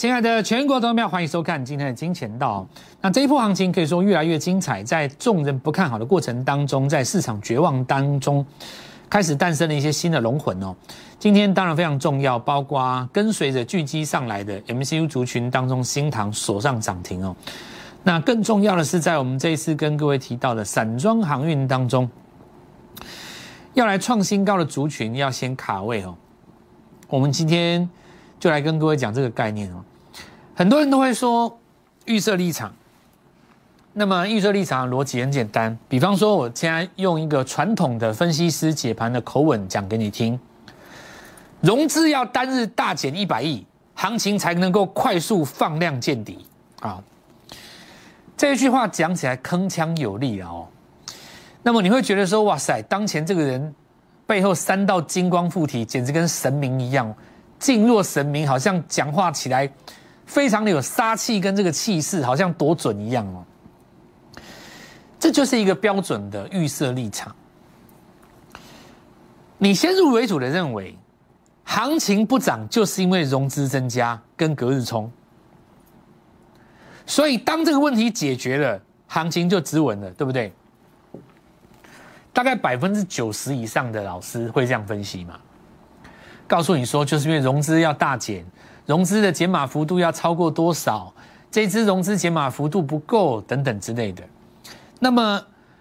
亲爱的全国投票，欢迎收看今天的金钱道。那这一波行情可以说越来越精彩，在众人不看好的过程当中，在市场绝望当中，开始诞生了一些新的龙魂哦。今天当然非常重要，包括跟随着巨基上来的 MCU 族群当中，新塘锁上涨停哦。那更重要的是，在我们这一次跟各位提到的散装航运当中，要来创新高的族群，要先卡位哦。我们今天就来跟各位讲这个概念哦。很多人都会说预设立场，那么预设立场逻辑很简单，比方说，我现在用一个传统的分析师解盘的口吻讲给你听：融资要单日大减一百亿，行情才能够快速放量见底啊。这一句话讲起来铿锵有力哦。那么你会觉得说，哇塞，当前这个人背后三道金光附体，简直跟神明一样，静若神明，好像讲话起来。非常的有杀气跟这个气势，好像多准一样哦。这就是一个标准的预设立场。你先入为主的认为，行情不涨就是因为融资增加跟隔日冲，所以当这个问题解决了，行情就止稳了，对不对？大概百分之九十以上的老师会这样分析嘛？告诉你说，就是因为融资要大减。融资的减码幅度要超过多少？这支融资减码幅度不够，等等之类的。那么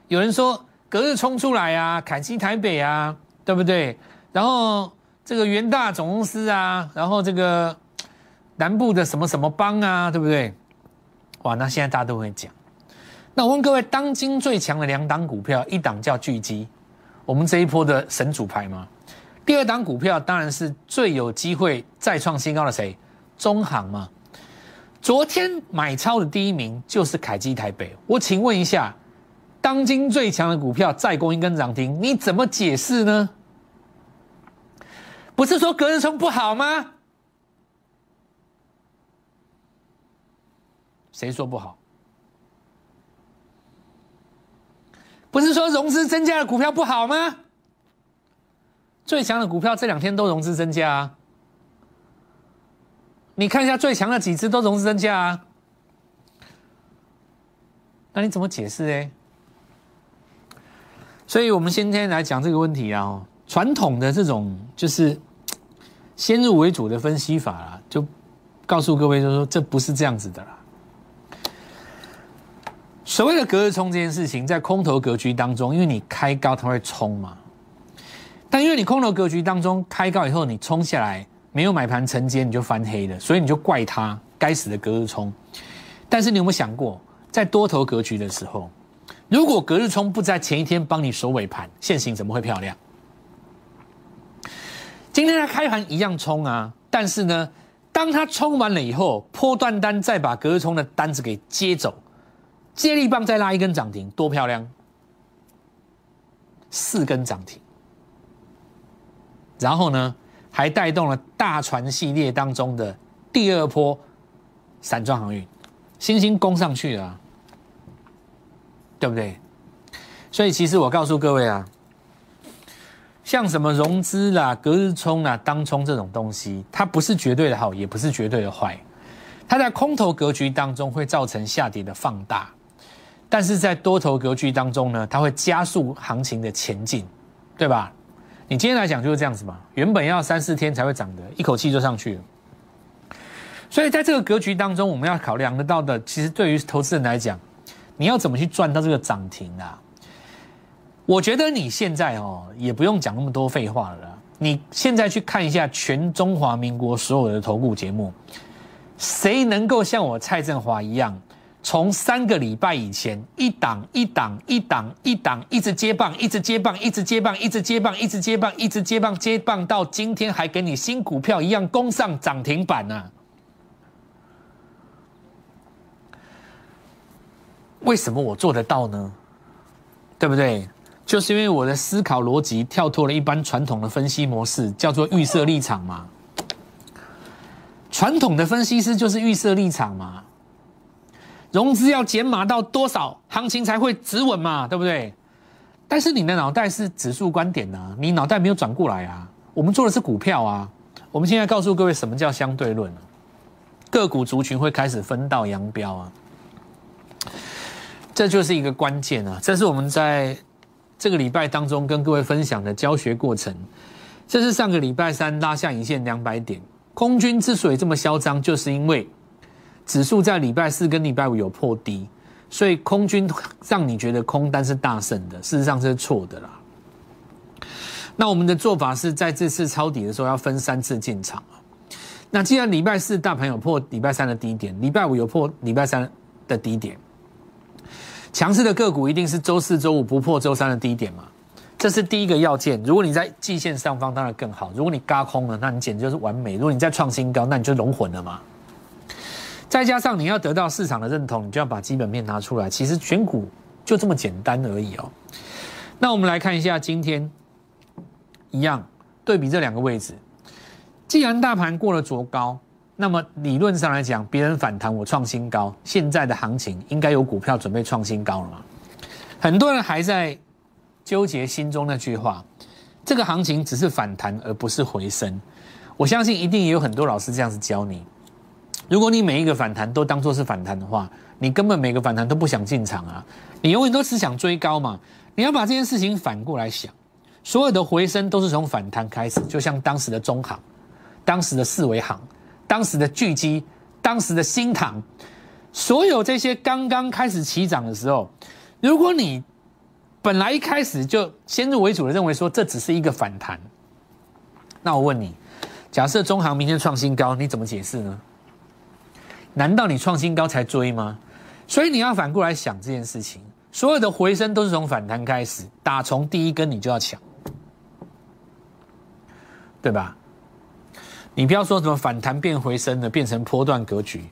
有人说隔日冲出来啊，凯基台北啊，对不对？然后这个元大总公司啊，然后这个南部的什么什么帮啊，对不对？哇，那现在大家都会讲。那我问各位，当今最强的两档股票，一档叫巨基，我们这一波的神主牌吗？第二档股票当然是最有机会再创新高的谁？中行嘛。昨天买超的第一名就是凯基台北。我请问一下，当今最强的股票再攻一根涨停，你怎么解释呢？不是说隔日冲不好吗？谁说不好？不是说融资增加的股票不好吗？最强的股票这两天都融资增加！你看一下最强的几只都融资增加啊！那你怎么解释呢？所以我们今天来讲这个问题啊，传统的这种就是先入为主的分析法啊，就告诉各位，就是说这不是这样子的啦。所谓的隔日冲这件事情，在空头格局当中，因为你开高，它会冲嘛。但因为你空头格局当中开高以后，你冲下来没有买盘承接，你就翻黑了，所以你就怪他该死的隔日冲。但是你有没有想过，在多头格局的时候，如果隔日冲不在前一天帮你守尾盘，现行怎么会漂亮？今天它开盘一样冲啊，但是呢，当它冲完了以后，破断单再把隔日冲的单子给接走，接力棒再拉一根涨停，多漂亮！四根涨停。然后呢，还带动了大船系列当中的第二波散装航运，星星攻上去了，对不对？所以其实我告诉各位啊，像什么融资啦、隔日冲啦、当冲这种东西，它不是绝对的好，也不是绝对的坏，它在空头格局当中会造成下跌的放大，但是在多头格局当中呢，它会加速行情的前进，对吧？你今天来讲就是这样子嘛，原本要三四天才会涨的，一口气就上去了。所以在这个格局当中，我们要考量得到的，其实对于投资人来讲，你要怎么去赚到这个涨停啊？我觉得你现在哦，也不用讲那么多废话了。你现在去看一下全中华民国所有的投顾节目，谁能够像我蔡振华一样？从三个礼拜以前，一档一档一档一档一直接棒，一直接棒，一直接棒，一直接棒，一直接棒，一直接棒，接棒到今天还给你新股票一样攻上涨停板呢？为什么我做得到呢？对不对？就是因为我的思考逻辑跳脱了一般传统的分析模式，叫做预设立场嘛。传统的分析师就是预设立场嘛。融资要减码到多少，行情才会止稳嘛？对不对？但是你的脑袋是指数观点呢，你脑袋没有转过来啊。我们做的是股票啊。我们现在告诉各位，什么叫相对论个股族群会开始分道扬镳啊，这就是一个关键啊！这是我们在这个礼拜当中跟各位分享的教学过程。这是上个礼拜三拉下影线两百点，空军之所以这么嚣张，就是因为指数在礼拜四跟礼拜五有破低，所以空军让你觉得空单是大胜的，事实上是错的啦。那我们的做法是在这次抄底的时候要分三次进场。那既然礼拜四大盘有破礼拜三的低点，礼拜五有破礼拜三的低点，强势的个股一定是周四周五不破周三的低点嘛？这是第一个要件。如果你在季线上方，当然更好。如果你嘎空了，那你简直就是完美。如果你在创新高，那你就龙魂了嘛。再加上你要得到市场的认同，你就要把基本面拿出来。其实选股就这么简单而已哦。那我们来看一下今天，一样对比这两个位置。既然大盘过了卓高，那么理论上来讲，别人反弹我创新高，现在的行情应该有股票准备创新高了嘛？很多人还在。纠结心中那句话，这个行情只是反弹而不是回升。我相信一定也有很多老师这样子教你。如果你每一个反弹都当做是反弹的话，你根本每个反弹都不想进场啊！你永远都只想追高嘛。你要把这件事情反过来想，所有的回升都是从反弹开始，就像当时的中行、当时的四维行、当时的巨基、当时的新塘，所有这些刚刚开始起涨的时候，如果你本来一开始就先入为主的认为说这只是一个反弹，那我问你，假设中行明天创新高，你怎么解释呢？难道你创新高才追吗？所以你要反过来想这件事情，所有的回升都是从反弹开始，打从第一根你就要抢，对吧？你不要说什么反弹变回升的，变成波段格局，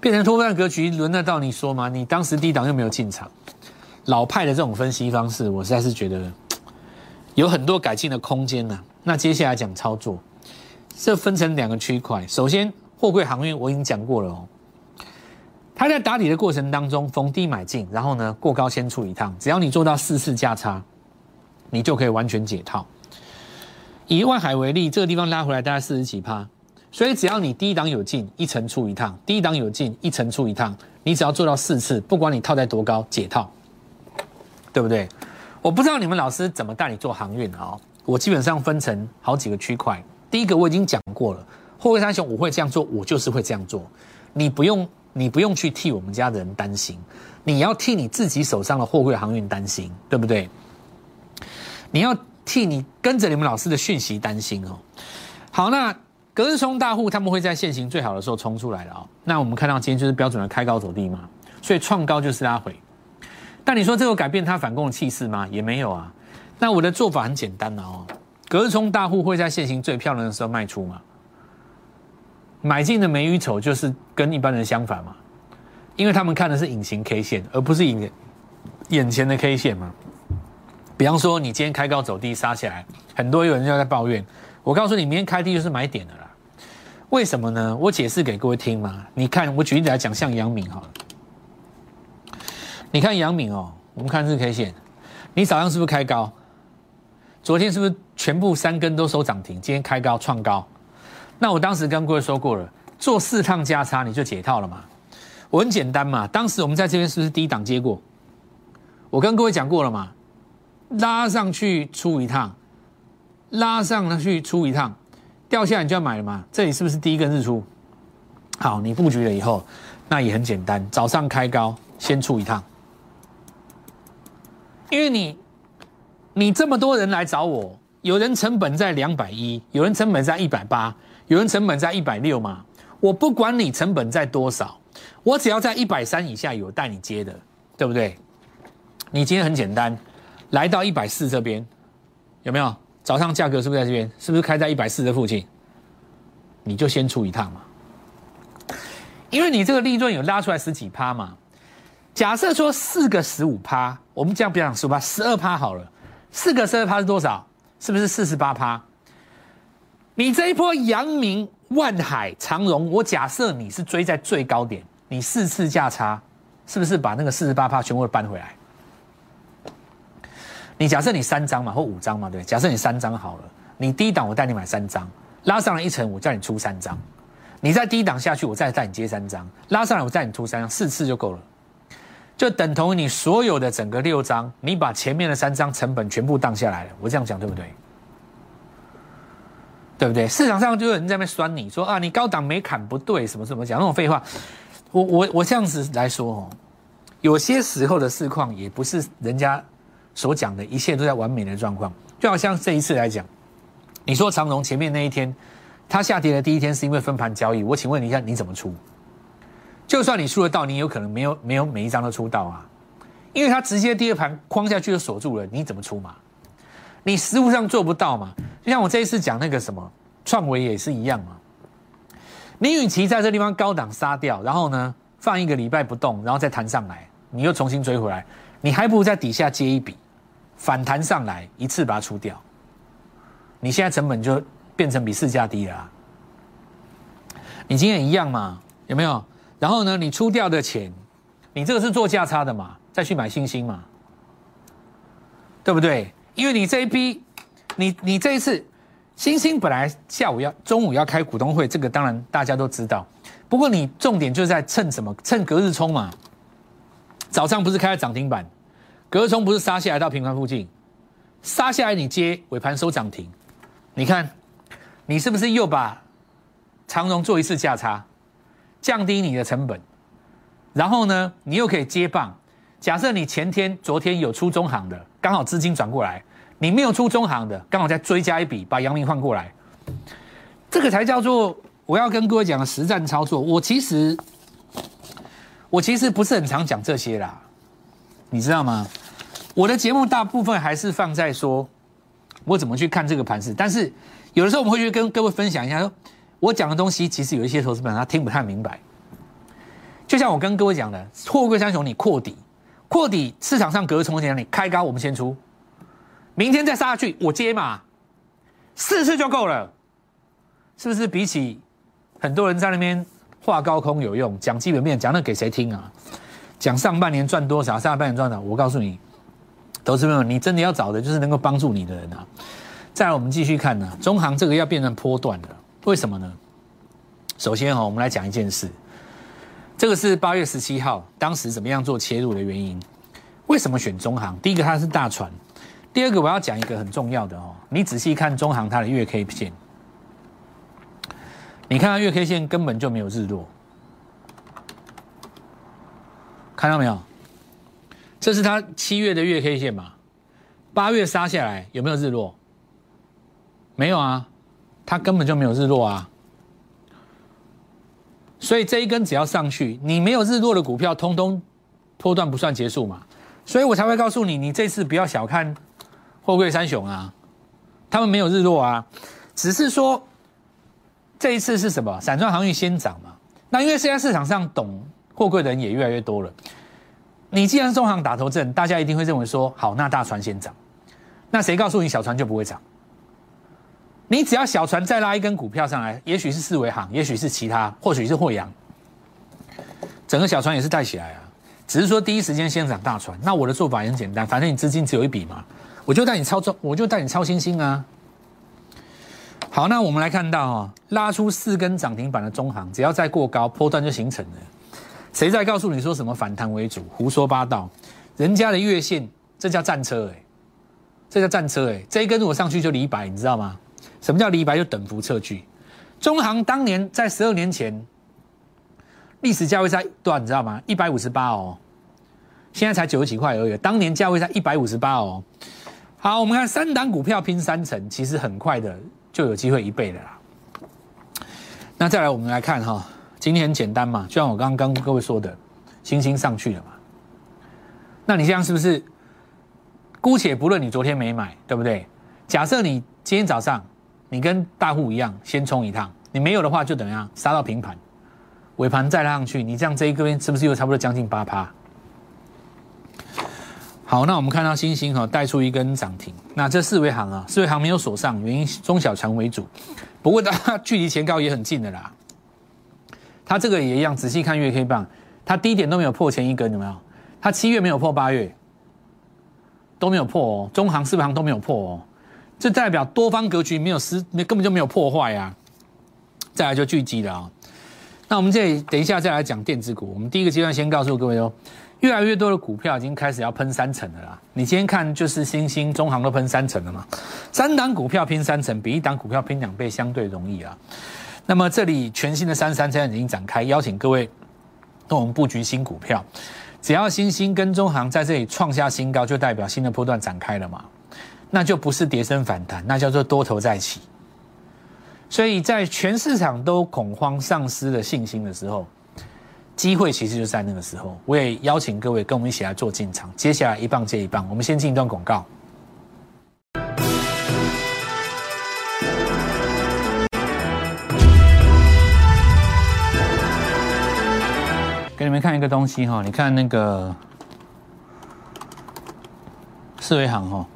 变成波段格局，轮得到你说吗？你当时低档又没有进场。老派的这种分析方式，我实在是觉得有很多改进的空间呢。那接下来讲操作，这分成两个区块。首先，货柜航运我已经讲过了哦，它在打底的过程当中逢低买进，然后呢过高先出一趟，只要你做到四次价差，你就可以完全解套。以外海为例，这个地方拉回来大概四十几趴，所以只要你低档有进一层出一趟，低档有进一层出一趟，你只要做到四次，不管你套在多高，解套。对不对？我不知道你们老师怎么带你做航运啊？我基本上分成好几个区块。第一个我已经讲过了，货柜三雄我会这样做，我就是会这样做。你不用，你不用去替我们家的人担心，你要替你自己手上的货柜航运担心，对不对？你要替你跟着你们老师的讯息担心哦。好，那隔日冲大户他们会在现行最好的时候冲出来了啊。那我们看到今天就是标准的开高走低嘛，所以创高就是拉回。但你说这个改变它反攻的气势吗？也没有啊。那我的做法很简单的哦，隔日冲大户会在现行最漂亮的时候卖出嘛。买进的美与丑就是跟一般人相反嘛，因为他们看的是隐形 K 线，而不是眼眼前的 K 线嘛。比方说你今天开高走低杀起来，很多有人就在抱怨。我告诉你，明天开低就是买点的啦。为什么呢？我解释给各位听嘛。你看，我举例子来讲，像杨敏哈。你看杨敏哦，我们看日 K 线，你早上是不是开高？昨天是不是全部三根都收涨停？今天开高创高，那我当时跟各位说过了，做四趟加差你就解套了嘛。我很简单嘛，当时我们在这边是不是低档接过？我跟各位讲过了嘛，拉上去出一趟，拉上去出一趟，掉下来你就要买了嘛。这里是不是第一根日出？好，你布局了以后，那也很简单，早上开高先出一趟。因为你，你这么多人来找我，有人成本在两百一，有人成本在一百八，有人成本在一百六嘛。我不管你成本在多少，我只要在一百三以下有带你接的，对不对？你今天很简单，来到一百四这边，有没有？早上价格是不是在这边？是不是开在一百四的附近？你就先出一趟嘛，因为你这个利润有拉出来十几趴嘛。假设说四个十五趴，我们这样不要讲十趴，十二趴好了。四个十二趴是多少？是不是四十八趴？你这一波阳明、万海、长荣，我假设你是追在最高点，你四次价差，是不是把那个四十八趴全部搬回来？你假设你三张嘛，或五张嘛，对？假设你三张好了，你低档我带你买三张，拉上来一层，我叫你出三张，你在低档下去，我再带你接三张，拉上来我再你出三张，四次就够了，就等同于你所有的整个六张，你把前面的三张成本全部荡下来了。我这样讲对不对？对不对？市场上就有人在那边酸你说啊，你高档没砍不对，什么什么讲那种废话。我我我这样子来说哦，有些时候的市况也不是人家所讲的一切都在完美的状况。就好像这一次来讲，你说长荣前面那一天。它下跌的第一天是因为分盘交易，我请问你一下，你怎么出？就算你出得到，你有可能没有没有每一张都出到啊，因为它直接第二盘框下去就锁住了，你怎么出嘛？你实物上做不到嘛？就像我这一次讲那个什么创维也是一样嘛。你与其在这地方高档杀掉，然后呢放一个礼拜不动，然后再弹上来，你又重新追回来，你还不如在底下接一笔反弹上来，一次把它出掉。你现在成本就。变成比市价低了，你今天一样嘛？有没有？然后呢？你出掉的钱，你这个是做价差的嘛？再去买星星嘛？对不对？因为你这一批，你你这一次星星本来下午要中午要开股东会，这个当然大家都知道。不过你重点就是在趁什么？趁隔日冲嘛。早上不是开了涨停板，隔日冲不是杀下来到平盘附近，杀下来你接尾盘收涨停，你看。你是不是又把长荣做一次价差，降低你的成本？然后呢，你又可以接棒。假设你前天、昨天有出中行的，刚好资金转过来；你没有出中行的，刚好再追加一笔，把阳明换过来。这个才叫做我要跟各位讲的实战操作。我其实，我其实不是很常讲这些啦，你知道吗？我的节目大部分还是放在说我怎么去看这个盘势，但是。有的时候我们会去跟各位分享一下，说我讲的东西其实有一些投资本他听不太明白。就像我跟各位讲的，货柜三雄你扩底，扩底市场上隔冲前你开高我们先出，明天再杀下去我接嘛，四次就够了，是不是？比起很多人在那边画高空有用，讲基本面讲那给谁听啊？讲上半年赚多少，下半年赚少，我告诉你，投资朋友，你真的要找的就是能够帮助你的人啊。再来，我们继续看呢，中行这个要变成波段的，为什么呢？首先哈，我们来讲一件事，这个是八月十七号，当时怎么样做切入的原因？为什么选中行？第一个它是大船，第二个我要讲一个很重要的哦，你仔细看中行它的月 K 线，你看它月 K 线根本就没有日落，看到没有？这是它七月的月 K 线嘛？八月杀下来有没有日落？没有啊，它根本就没有日落啊，所以这一根只要上去，你没有日落的股票，通通波段不算结束嘛，所以我才会告诉你，你这次不要小看货柜三雄啊，他们没有日落啊，只是说这一次是什么？散装航运先涨嘛，那因为现在市场上懂货柜的人也越来越多了，你既然中行打头阵，大家一定会认为说，好，那大船先涨，那谁告诉你小船就不会涨？你只要小船再拉一根股票上来，也许是四维行，也许是其他，或许是惠阳，整个小船也是带起来啊。只是说第一时间先涨大船。那我的做法也很简单，反正你资金只有一笔嘛，我就带你操作，我就带你操星星啊。好，那我们来看到哈，拉出四根涨停板的中行，只要再过高，波段就形成了。谁在告诉你说什么反弹为主？胡说八道！人家的月线，这叫战车哎，这叫战车哎，这一根如果上去就离百，你知道吗？什么叫离白就等幅测距？中行当年在十二年前历史价位在多少？你知道吗？一百五十八哦，现在才九十几块而已。当年价位在一百五十八哦。好，我们看三档股票拼三成，其实很快的就有机会一倍的啦。那再来，我们来看哈，今天很简单嘛，就像我刚刚跟各位说的，星星上去了嘛。那你这样是不是？姑且不论你昨天没买，对不对？假设你今天早上。你跟大户一样，先冲一趟。你没有的话，就等样杀到平盘，尾盘再拉上去。你这样这一个边是不是又差不多将近八趴？好，那我们看到星星哈带出一根涨停。那这四维行啊，四维行没有锁上，原因中小强为主。不过它距离前高也很近的啦。它这个也一样，仔细看月 K 棒，它低点都没有破前一根，有没有？它七月没有破八月，都没有破哦。中行、四维行都没有破哦。这代表多方格局没有失，没根本就没有破坏呀。再来就聚集了啊。那我们这里等一下再来讲电子股。我们第一个阶段先告诉各位哦，越来越多的股票已经开始要喷三成的啦。你今天看就是新兴、中行都喷三成了嘛，三档股票拼三成，比一档股票拼两倍相对容易啊。那么这里全新的三三现在已经展开，邀请各位跟我们布局新股票。只要新兴跟中行在这里创下新高，就代表新的波段展开了嘛？那就不是跌升反弹，那叫做多头再起。所以在全市场都恐慌、丧失了信心的时候，机会其实就在那个时候。我也邀请各位跟我们一起来做进场。接下来一棒接一棒，我们先进一段广告。给你们看一个东西哈，你看那个四维行哈，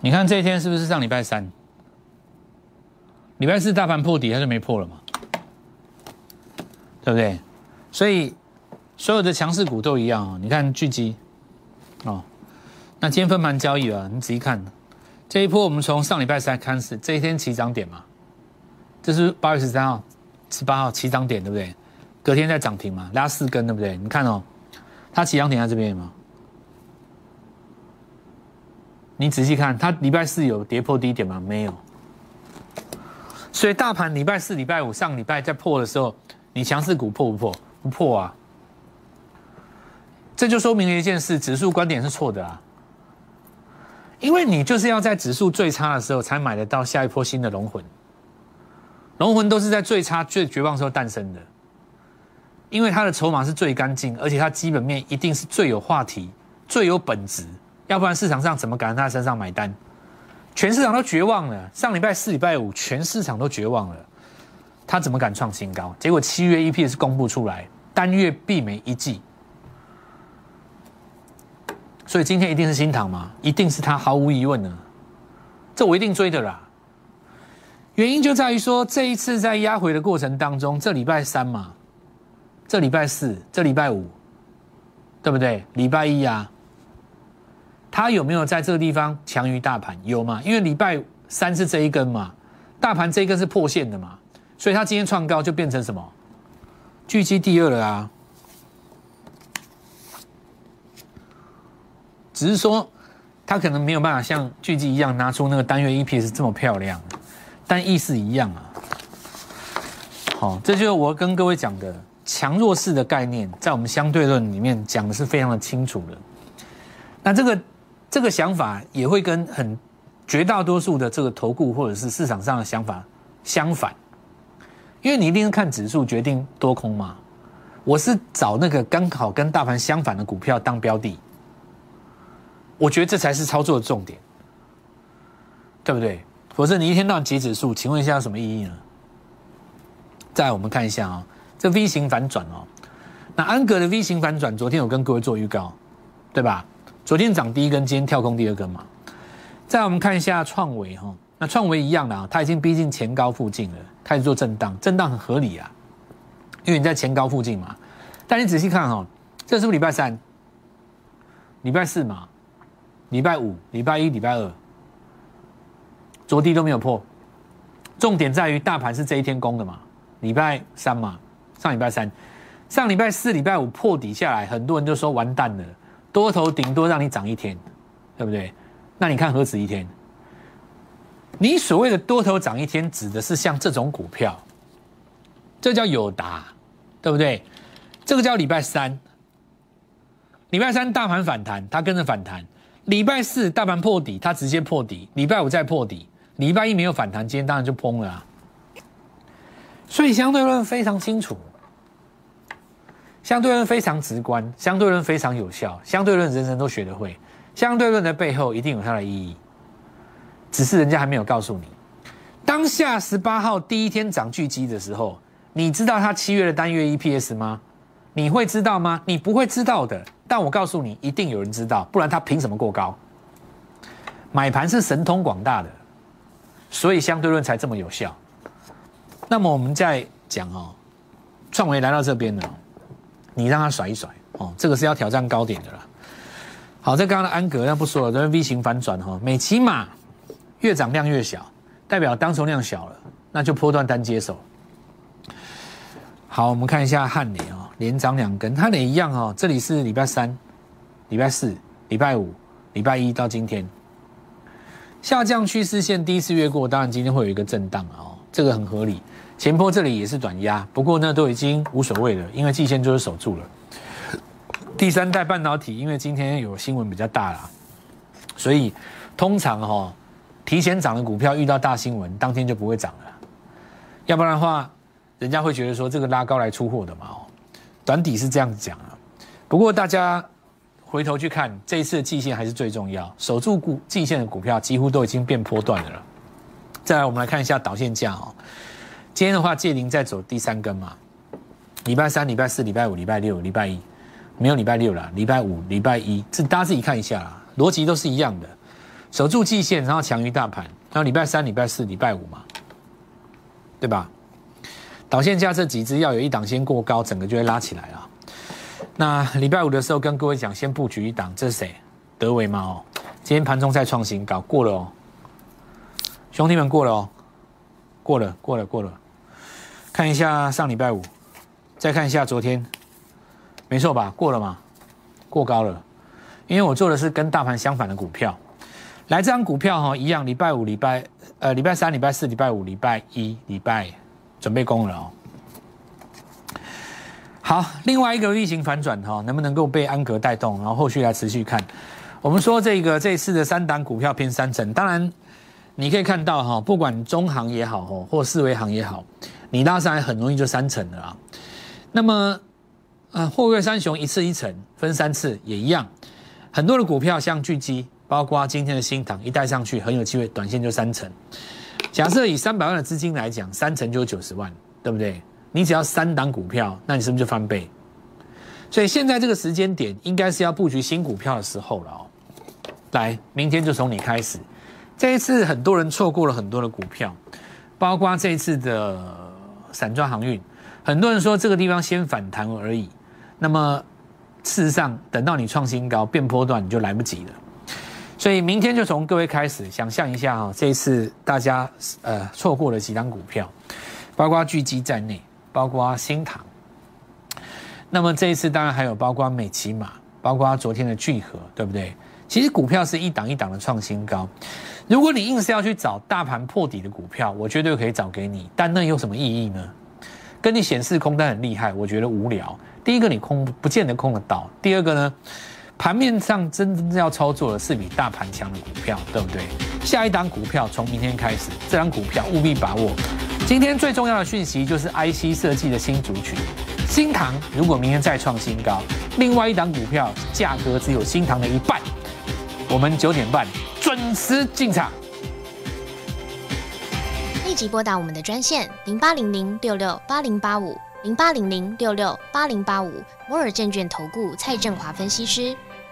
你看这一天是不是上礼拜三？礼拜四大盘破底，它就没破了嘛，对不对？所以所有的强势股都一样啊。你看聚集哦，那今天分盘交易了，你仔细看这一波，我们从上礼拜三开始，这一天起涨点嘛，这是八月十三号、十八号起涨点，对不对？隔天再涨停嘛，拉四根，对不对？你看哦，它起涨点在这边吗？你仔细看，它礼拜四有跌破低点吗？没有。所以大盘礼拜四、礼拜五、上礼拜在破的时候，你强势股破不破？不破啊！这就说明了一件事：指数观点是错的啊。因为你就是要在指数最差的时候才买得到下一波新的龙魂。龙魂都是在最差、最绝望时候诞生的，因为它的筹码是最干净，而且它基本面一定是最有话题、最有本质，要不然市场上怎么敢在他身上买单？全市场都绝望了。上礼拜四、礼拜五，全市场都绝望了。他怎么敢创新高？结果七月 EPS 公布出来，单月闭没一季。所以今天一定是新塘吗？一定是他，毫无疑问的。这我一定追的啦。原因就在于说，这一次在压回的过程当中，这礼拜三嘛，这礼拜四，这礼拜五，对不对？礼拜一啊。它有没有在这个地方强于大盘？有吗？因为礼拜三是这一根嘛，大盘这一根是破线的嘛，所以它今天创高就变成什么？聚集第二了啊！只是说它可能没有办法像聚集一样拿出那个单月 EPS 这么漂亮，但意思一样啊。好，这就是我跟各位讲的强弱势的概念，在我们相对论里面讲的是非常的清楚的。那这个。这个想法也会跟很绝大多数的这个投顾或者是市场上的想法相反，因为你一定是看指数决定多空嘛。我是找那个刚好跟大盘相反的股票当标的，我觉得这才是操作的重点，对不对？否则你一天到晚解指数，请问一下有什么意义呢？再我们看一下啊，这 V 型反转哦，那安格的 V 型反转，昨天有跟各位做预告，对吧？昨天涨第一根，今天跳空第二根嘛。再我们看一下创维哈，那创维一样的啊，它已经逼近前高附近了，开始做震荡，震荡很合理啊，因为你在前高附近嘛。但你仔细看哈，这是不是礼拜三、礼拜四嘛？礼拜五、礼拜一、礼拜二，昨低都没有破。重点在于大盘是这一天攻的嘛？礼拜三嘛，上礼拜三、上礼拜四、礼拜五破底下来，很多人就说完蛋了。多头顶多让你涨一天，对不对？那你看何止一天？你所谓的多头涨一天，指的是像这种股票，这叫友达，对不对？这个叫礼拜三，礼拜三大盘反弹，它跟着反弹；礼拜四大盘破底，它直接破底；礼拜五再破底，礼拜一没有反弹，今天当然就崩了。所以相对论非常清楚。相对论非常直观，相对论非常有效，相对论人人都学得会。相对论的背后一定有它的意义，只是人家还没有告诉你。当下十八号第一天涨巨基的时候，你知道它七月的单月 EPS 吗？你会知道吗？你不会知道的。但我告诉你，一定有人知道，不然他凭什么过高？买盘是神通广大的，所以相对论才这么有效。那么我们再讲哦，创维来到这边了。你让他甩一甩哦，这个是要挑战高点的啦。好，在刚刚的安格那不说了，这 V 型反转哈，每起码越涨量越小，代表当冲量小了，那就波段单接手，好，我们看一下汉雷哦，连涨两根，汉雷一样哦，这里是礼拜三、礼拜四、礼拜五、礼拜一到今天，下降趋势线第一次越过，当然今天会有一个震荡哦，这个很合理。前坡这里也是短压，不过呢都已经无所谓了，因为季线就是守住了。第三代半导体，因为今天有新闻比较大啦，所以通常哈提前涨的股票遇到大新闻，当天就不会涨了，要不然的话。人家会觉得说这个拉高来出货的嘛，哦，短底是这样子讲啊。不过大家回头去看，这一次的季线还是最重要，守住股季线的股票几乎都已经变波段的了。再来，我们来看一下导线价哦。今天的话，借零在走第三根嘛。礼拜三、礼拜四、礼拜五、礼拜六、礼拜一，没有礼拜六了。礼拜五、礼拜一，这大家自己看一下啦，逻辑都是一样的，守住季线，然后强于大盘。然后礼拜三、礼拜四、礼拜五嘛，对吧？导线价这几只要有一档先过高，整个就会拉起来啊。那礼拜五的时候跟各位讲，先布局一档，这是谁？德维吗？哦，今天盘中再创新高，过了哦，兄弟们过了哦，过了，过了，过了。看一下上礼拜五，再看一下昨天，没错吧？过了吗？过高了，因为我做的是跟大盘相反的股票。来，这张股票哈，一样，礼拜五、礼拜呃礼拜三、礼拜四、礼拜五、礼拜一、礼拜。准备攻了。好，另外一个例行反转哈，能不能够被安格带动？然后后续来持续看。我们说这个这次的三档股票偏三成，当然你可以看到哈，不管中行也好哦，或四维行也好，你拉上来很容易就三成的啊。那么啊，货柜三雄一次一层分三次也一样，很多的股票像巨基，包括今天的新塘一带上去，很有机会短线就三成。假设以三百万的资金来讲，三成就是九十万，对不对？你只要三档股票，那你是不是就翻倍？所以现在这个时间点，应该是要布局新股票的时候了哦。来，明天就从你开始。这一次很多人错过了很多的股票，包括这一次的散装航运，很多人说这个地方先反弹而已。那么事实上，等到你创新高变波段，你就来不及了。所以明天就从各位开始想象一下哈，这一次大家呃错过了几张股票，包括巨基在内，包括新塘。那么这一次当然还有包括美骑马，包括昨天的聚合，对不对？其实股票是一档一档的创新高。如果你硬是要去找大盘破底的股票，我绝对可以找给你，但那有什么意义呢？跟你显示空单很厉害，我觉得无聊。第一个你空不见得空得到，第二个呢？盘面上真正要操作的是比大盘强的股票，对不对？下一档股票从明天开始，这张股票务必把握。今天最重要的讯息就是 IC 设计的新族群，新塘如果明天再创新高，另外一档股票价格只有新塘的一半，我们九点半准时进场。立即拨打我们的专线零八零零六六八零八五零八零零六六八零八五摩尔证券投顾蔡振华分析师。